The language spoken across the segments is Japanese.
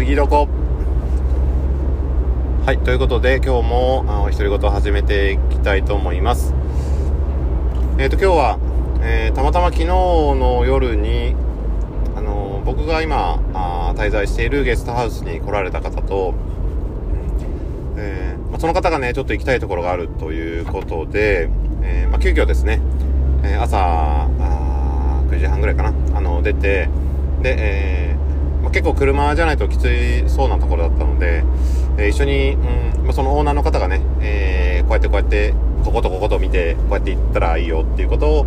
次どこ？はいということで今日もあお独り言を始めていきたいと思います。えっ、ー、と今日は、えー、たまたま昨日の夜にあのー、僕が今あ滞在しているゲストハウスに来られた方と、えまあ、その方がねちょっと行きたいところがあるということで、えまあ、急遽ですね、え朝9時半ぐらいかなあの出てで、えまあ、結構車じゃないときついそうなところだったので、えー、一緒に、うんまあ、そのオーナーの方がね、えー、こうやってこうやってこことここと見てこうやって行ったらいいよっていうことを、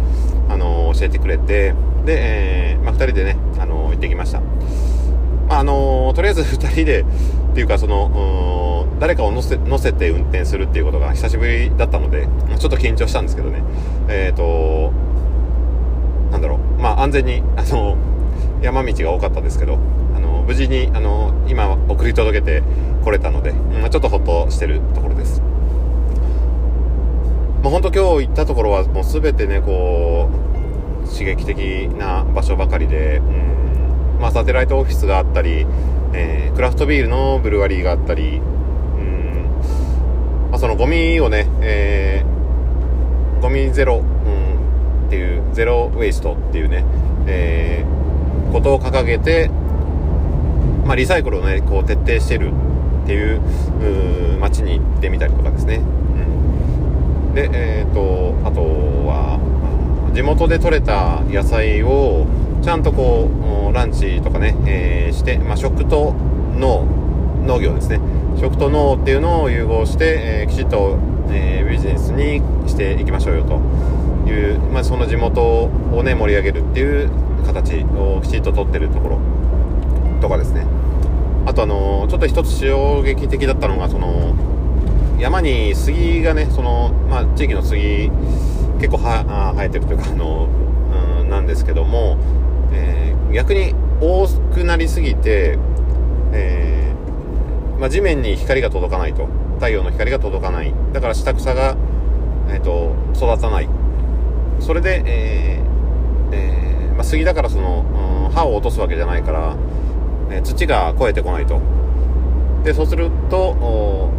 あのー、教えてくれてで、えまあ、2人でね、あの行ってきました、まああのとりあえず2人でっていうかその誰かを乗せ乗せて運転するっていうことが久しぶりだったのでちょっと緊張したんですけどね。えっ、となんだろう。まあ安全にあの山道が多かったですけど無事にあの今送り届けてこれたので、うん、ちょっとほっとしてるところです。まあ、本当今日行ったところはもう全てねこう刺激的な場所ばかりで、うんまあ、サテライトオフィスがあったり、えー、クラフトビールのブルワリーがあったり、うんまあ、そのゴミをね、えー、ゴミゼロ、うん、っていうゼロウェイストっていうね、えーことを掲げて、まあ、リサイクルをねこう徹底してるっていう街に行ってみたりとかですね、うん、でえっ、ー、とあとは地元で採れた野菜をちゃんとこうランチとかね、えー、して、まあ、食と農農業ですね。食と農っていうのを融合して、えー、きちっと、えー、ビジネスにしていきましょうよという、まあ、その地元をね盛り上げるっていう形をきちっと取ってるところとかですね。あとあのちょっと一つ衝撃的だったのがその山に杉がねその、まあ、地域の杉結構は生えてるというかあの、うん、なんですけども、えー、逆に多くなりすぎて、えー、まあ、地面に光が届かないと太陽の光が届かない。だから下草が、えーと、育たない。それで、えーえーまあ、杉だからその、うん、刃を落とすわけじゃないから、ね、土が越えてこないとでそうすると、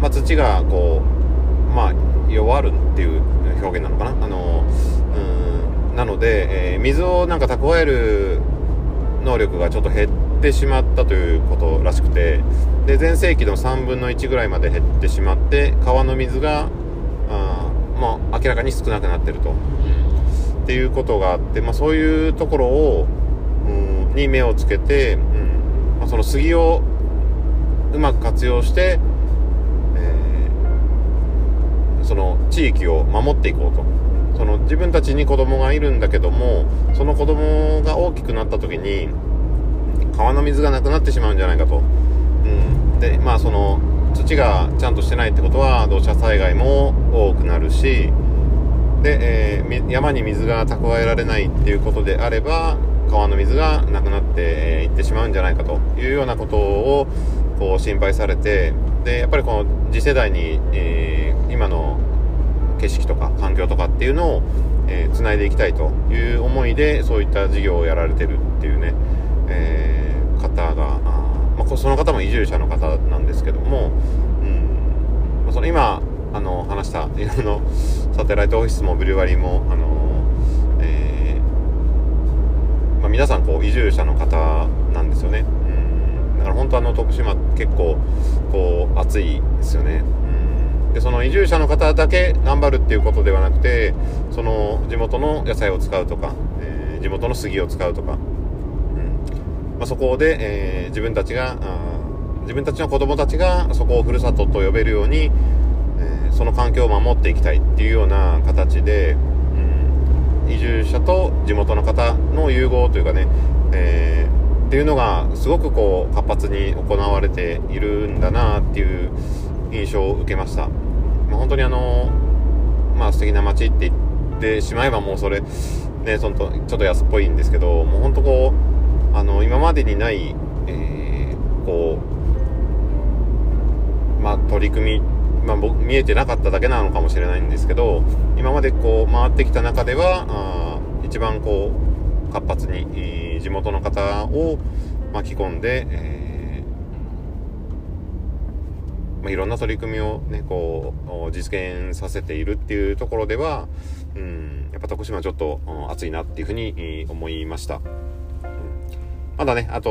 まあ、土がこうまあ弱るっていう表現なのかなあのうんなので、えー、水をなんか蓄える能力がちょっと減ってしまったということらしくてで全盛期の3分の1ぐらいまで減ってしまって川の水があ、まあ、明らかに少なくなってると。っていうことがあって、まあ、そういうところを、に目をつけて、うん。まあ、その杉をうまく活用して、えー、その地域を守っていこうと。その自分たちに子供がいるんだけどもその子供が大きくなった時に川の水がなくなってしまうんじゃないかと、うん、でまあその土がちゃんとしてないってことは土砂災害も多くなるし、で、えー、山に水が蓄えられないっていうことであれば川の水がなくなってい、ってしまうんじゃないかというようなことをこう心配されてでやっぱりこの次世代に、えー、今の景色とか環境とかっていうのをえー、繋いでいきたいという思いでそういった事業をやられてるっていうね、えー、方があ、まあ、その方も移住者の方なんですけども、うん。まあ、その今あの話したいろいろサテライトオフィスもブリュワリーもあの、えまあ、皆さんこう移住者の方なんですよね、うん、だから本当あの徳島結構こう暑いですよね、うん、でその移住者の方だけ頑張るっていうことではなくてその地元の野菜を使うとか、えー、地元の杉を使うとか、うん。まあ、そこで、えー、自分たちが自分たちの子供たちがそこをふるさとと呼べるようにえその環境を守っていきたいっていうような形で、う、移住者と地元の方の融合というかね、えー、っていうのがすごくこう活発に行われているんだなっていう印象を受けました。まあ、本当にあのまあ素敵な街って言ってしまえばもうそれねそのとちょっと安っぽいんですけどもう本当こうあの今までにない、えー、こうまあ取り組みまあ、僕見えてなかっただけなのかもしれないんですけど今までこう回ってきた中では一番こう活発に、地元の方を巻き込んで、えー、まあ、いろんな取り組みを、ね、こう実現させているっていうところでは、うん、やっぱ徳島ちょっと暑いなっていうふうに思いました。まだね、あと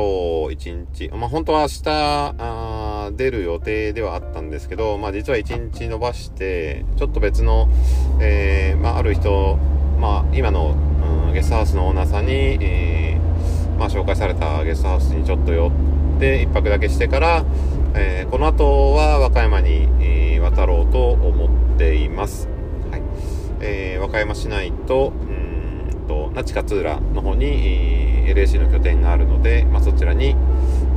1日、まあ、本当は明日、出る予定ではあったんですけど、まあ、実は1日延ばして、ちょっと別の、えー、まあ、ある人、まあ、今の、うん、ゲストハウスのオーナーさんに、えー、まあ、紹介されたゲストハウスにちょっと寄って、1泊だけしてから、えー、この後は和歌山に、え、渡ろうと思っています。はい。えー、和歌山市内と、うんと、那智勝浦の方に、えー、LAC の拠点があるので、まあ、そちらに、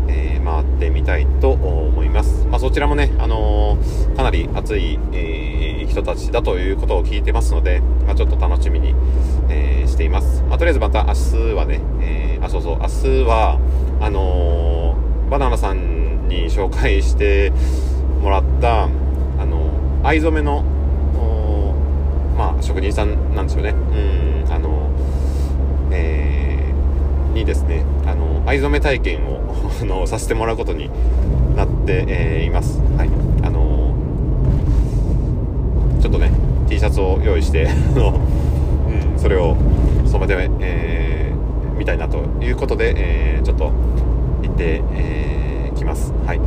えー、回ってみたいと思います。まあ、そちらもね、あのー、かなり熱い、えー、人たちだということを聞いてますので、まあ、ちょっと楽しみに、え、しています。まあ、とりあえずまた明日はね、えー、あ、そうそう、明日は、あの、バナナさんに紹介してもらったあの藍染めのまあ職人さんなんですよねうんあのえー、にですねあの藍染め体験を のさせてもらうことになって、えー、いますはいあのちょっとね T シャツを用意して うん、それを染めて、えー、みたいなということで、えー、ちょっと行って、えーきます。はい。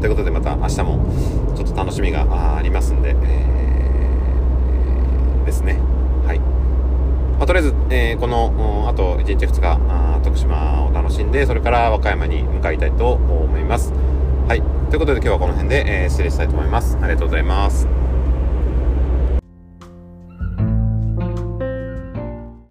ということでまた明日もちょっと楽しみがありますんで、えー、ですね。はい。まあ、とりあえず、え、このあと1日2日徳島を楽しんで、それから和歌山に向かいたいと思います。はい。ということで今日はこの辺で、えー、失礼したいと思います。ありがとうございます。